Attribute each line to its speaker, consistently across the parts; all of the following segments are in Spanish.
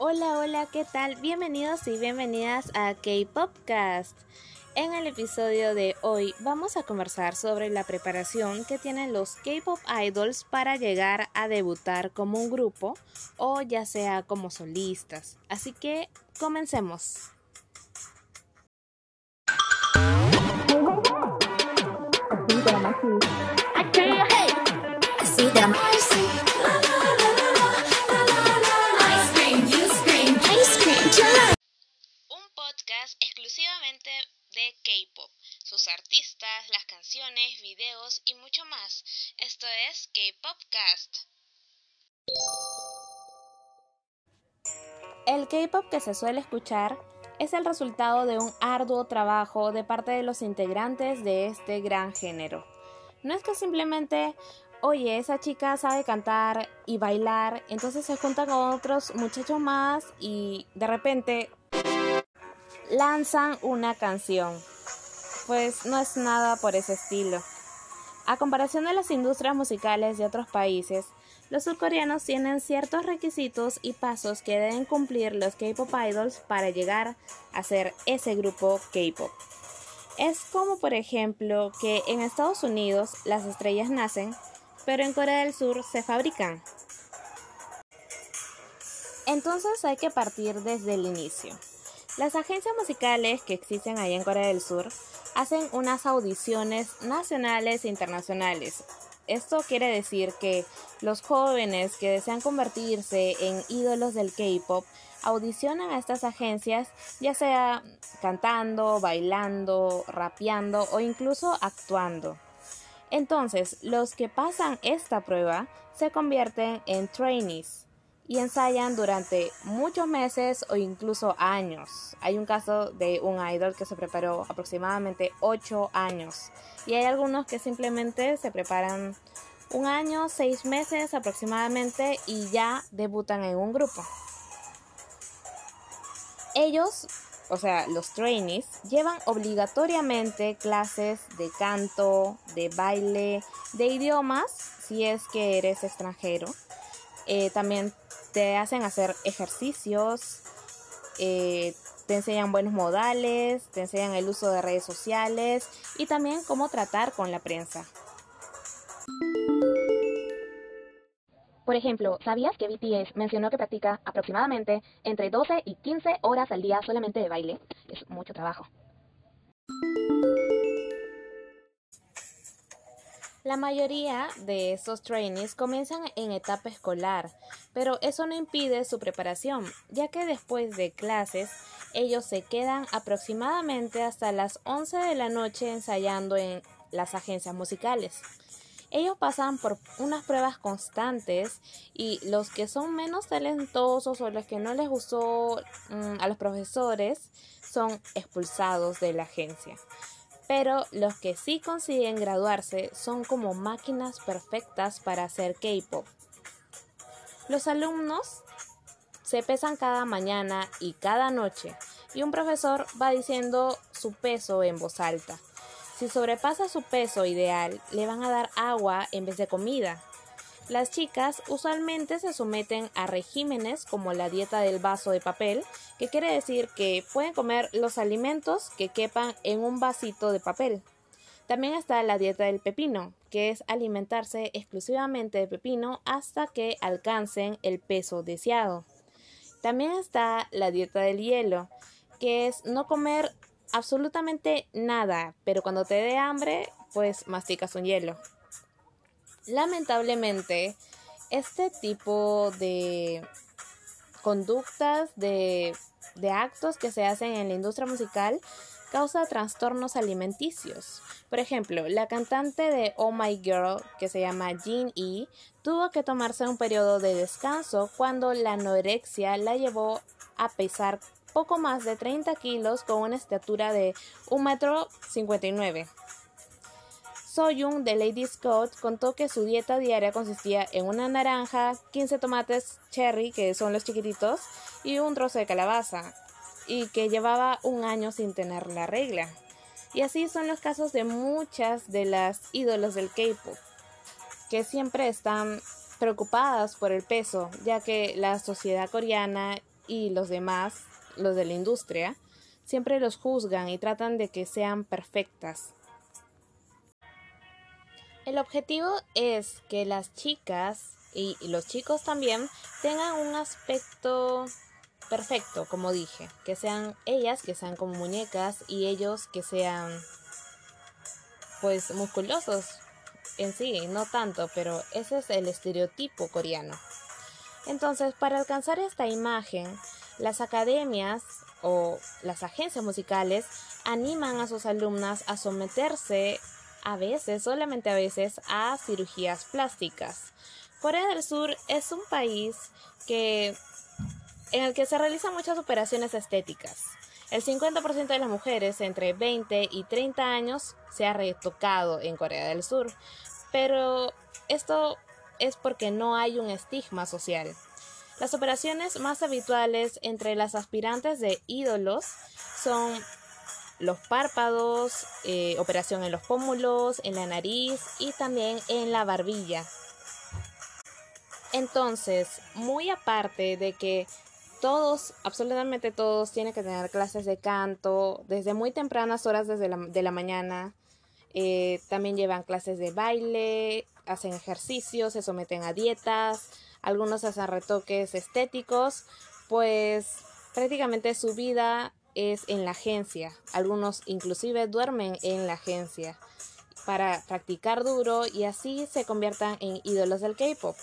Speaker 1: Hola, hola, ¿qué tal? Bienvenidos y bienvenidas a K-Popcast. En el episodio de hoy vamos a conversar sobre la preparación que tienen los K-Pop idols para llegar a debutar como un grupo o ya sea como solistas. Así que comencemos. Artistas, las canciones, videos y mucho más. Esto es K-Popcast. El K-Pop que se suele escuchar es el resultado de un arduo trabajo de parte de los integrantes de este gran género. No es que simplemente, oye, esa chica sabe cantar y bailar, entonces se junta con otros muchachos más y de repente lanzan una canción. Pues no es nada por ese estilo. A comparación de las industrias musicales de otros países, los surcoreanos tienen ciertos requisitos y pasos que deben cumplir los K-pop idols para llegar a ser ese grupo K-pop. Es como por ejemplo que en Estados Unidos las estrellas nacen, pero en Corea del Sur se fabrican. Entonces hay que partir desde el inicio. Las agencias musicales que existen allá en Corea del Sur hacen unas audiciones nacionales e internacionales. Esto quiere decir que los jóvenes que desean convertirse en ídolos del K-Pop audicionan a estas agencias, ya sea cantando, bailando, rapeando o incluso actuando. Entonces, los que pasan esta prueba se convierten en trainees y ensayan durante muchos meses o incluso años. Hay un caso de un idol que se preparó aproximadamente 8 años y hay algunos que simplemente se preparan un año, seis meses aproximadamente y ya debutan en un grupo. Ellos, o sea, los trainees, llevan obligatoriamente clases de canto, de baile, de idiomas, si es que eres extranjero. Eh, también te hacen hacer ejercicios, eh, te enseñan buenos modales, te enseñan el uso de redes sociales y también cómo tratar con la prensa. Por ejemplo, ¿sabías que BTS mencionó que practica aproximadamente entre 12 y 15 horas al día solamente de baile? Es mucho trabajo. La mayoría de esos trainees comienzan en etapa escolar, pero eso no impide su preparación, ya que después de clases ellos se quedan aproximadamente hasta las 11 de la noche ensayando en las agencias musicales. Ellos pasan por unas pruebas constantes y los que son menos talentosos o los que no les gustó mm, a los profesores son expulsados de la agencia pero los que sí consiguen graduarse son como máquinas perfectas para hacer K-pop. Los alumnos se pesan cada mañana y cada noche y un profesor va diciendo su peso en voz alta. Si sobrepasa su peso ideal, le van a dar agua en vez de comida. Las chicas usualmente se someten a regímenes como la dieta del vaso de papel, que quiere decir que pueden comer los alimentos que quepan en un vasito de papel. También está la dieta del pepino, que es alimentarse exclusivamente de pepino hasta que alcancen el peso deseado. También está la dieta del hielo, que es no comer absolutamente nada, pero cuando te dé hambre, pues masticas un hielo. Lamentablemente, este tipo de conductas, de, actos que se hacen en la industria musical, causa trastornos alimenticios. Por ejemplo, la cantante de Oh My Girl, que se llama Jean E, tuvo que tomarse un periodo de descanso cuando la anorexia la llevó a pesar poco más de 30 kilos con una estatura de 1,59 metro 59. Soyun de Lady Scott contó que su dieta diaria consistía en una naranja, 15 tomates cherry, que son los chiquititos, y un trozo de calabaza, y que llevaba un año sin tener la regla. Y así son los casos de muchas de las ídolos del K-pop, que siempre están preocupadas por el peso, ya que la sociedad coreana y los demás, los de la industria, siempre los juzgan y tratan de que sean perfectas. El objetivo es que las chicas y los chicos también tengan un aspecto perfecto, como dije, que sean ellas que sean como muñecas y ellos que sean pues musculosos en sí, no tanto, pero ese es el estereotipo coreano. Entonces, para alcanzar esta imagen, las academias o las agencias musicales animan a sus alumnas a someterse a veces, solamente a veces, a cirugías plásticas. Corea del Sur es un país que en el que se realizan muchas operaciones estéticas. El 50% de las mujeres entre 20 y 30 años se ha retocado en Corea del Sur, pero esto es porque no hay un estigma social. Las operaciones más habituales entre las aspirantes de ídolos son los párpados, eh, operación en los pómulos, en la nariz y también en la barbilla. Entonces, muy aparte de que todos, absolutamente todos, tienen que tener clases de canto desde muy tempranas horas desde de la mañana. Eh, también llevan clases de baile, hacen ejercicios, se someten a dietas, algunos hacen retoques estéticos, pues prácticamente su vida es en la agencia. Algunos inclusive duermen en la agencia para practicar duro y así se conviertan en ídolos del K-pop.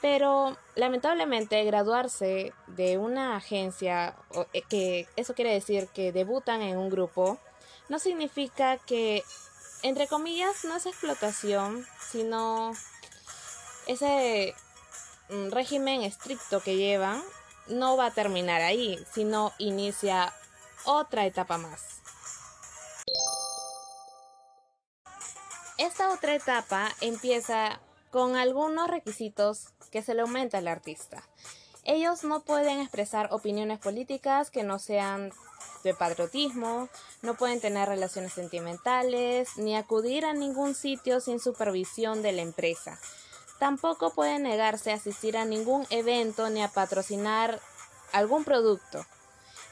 Speaker 1: Pero lamentablemente graduarse de una agencia, eh, que eso quiere decir que debutan en un grupo, no significa que, entre comillas, no es explotación, sino ese mm, régimen estricto que llevan no va a terminar ahí, sino inicia otra etapa más. Esta otra etapa empieza con algunos requisitos que se le aumenta al artista. Ellos no pueden expresar opiniones políticas que no sean de patriotismo, no pueden tener relaciones sentimentales, ni acudir a ningún sitio sin supervisión de la empresa. Tampoco pueden negarse a asistir a ningún evento ni a patrocinar algún producto.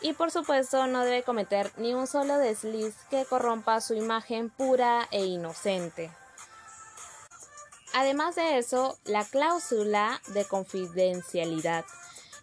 Speaker 1: Y por supuesto no debe cometer ni un solo desliz que corrompa su imagen pura e inocente. Además de eso, la cláusula de confidencialidad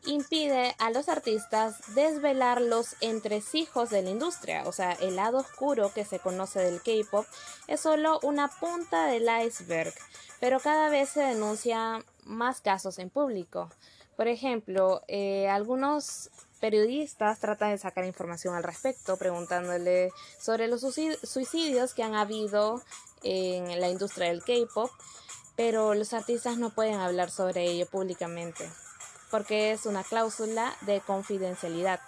Speaker 1: impide a los artistas desvelar los entresijos de la industria, o sea, el lado oscuro que se conoce del K-pop es solo una punta del iceberg, pero cada vez se denuncian más casos en público. Por ejemplo, eh, algunos periodistas tratan de sacar información al respecto, preguntándole sobre los suicidios que han habido en la industria del K-pop pero los artistas no pueden hablar sobre ello públicamente, porque es una cláusula de confidencialidad.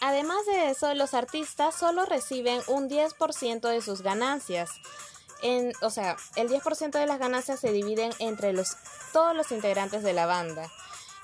Speaker 1: Además de eso, los artistas solo reciben un 10% de sus ganancias. En, o sea, el 10% de las ganancias se dividen entre los, todos los integrantes de la banda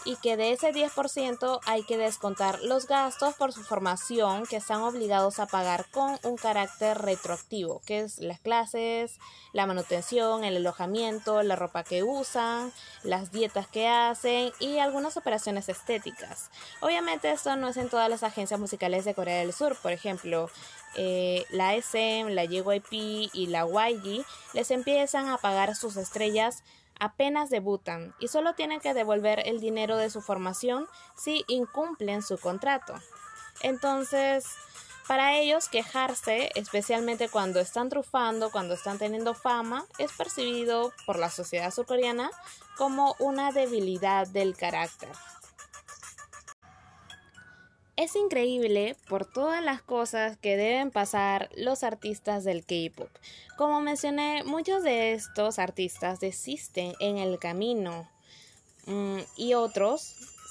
Speaker 1: y que de ese 10% hay que descontar los gastos por su formación que están obligados a pagar con un carácter retroactivo, que es las clases, la manutención, el alojamiento, la ropa que usan, las dietas que hacen y algunas operaciones estéticas. Obviamente esto no es en todas las agencias musicales de Corea del Sur, por ejemplo, eh, la SM, la JYP y la YG les empiezan a pagar sus estrellas apenas debutan y solo tienen que devolver el dinero de su formación si incumplen su contrato. Entonces, para ellos quejarse, especialmente cuando están trufando, cuando están teniendo fama, es percibido por la sociedad surcoreana como una debilidad del carácter. Es increíble por todas las cosas que deben pasar los artistas del K-Pop. Como mencioné, muchos de estos artistas desisten en el camino mm, y otros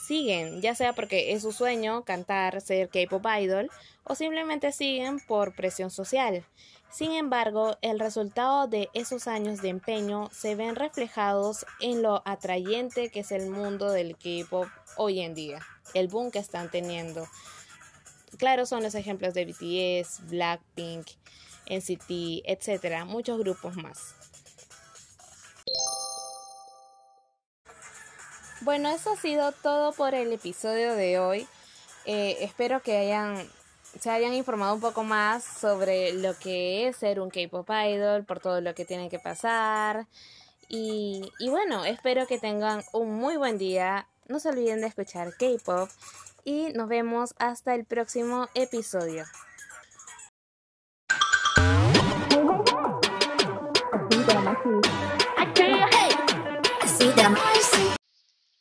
Speaker 1: siguen, ya sea porque es su sueño cantar, ser K-Pop idol o simplemente siguen por presión social. Sin embargo, el resultado de esos años de empeño se ven reflejados en lo atrayente que es el mundo del K-Pop hoy en día, el boom que están teniendo. Claro, son los ejemplos de BTS, Blackpink, NCT, etcétera, muchos grupos más. Bueno, eso ha sido todo por el episodio de hoy. Eh, espero que hayan se hayan informado un poco más sobre lo que es ser un K-pop idol, por todo lo que tiene que pasar. Y, y bueno, espero que tengan un muy buen día. No se olviden de escuchar K-Pop y nos vemos hasta el próximo episodio.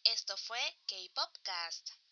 Speaker 1: Esto fue K-Popcast.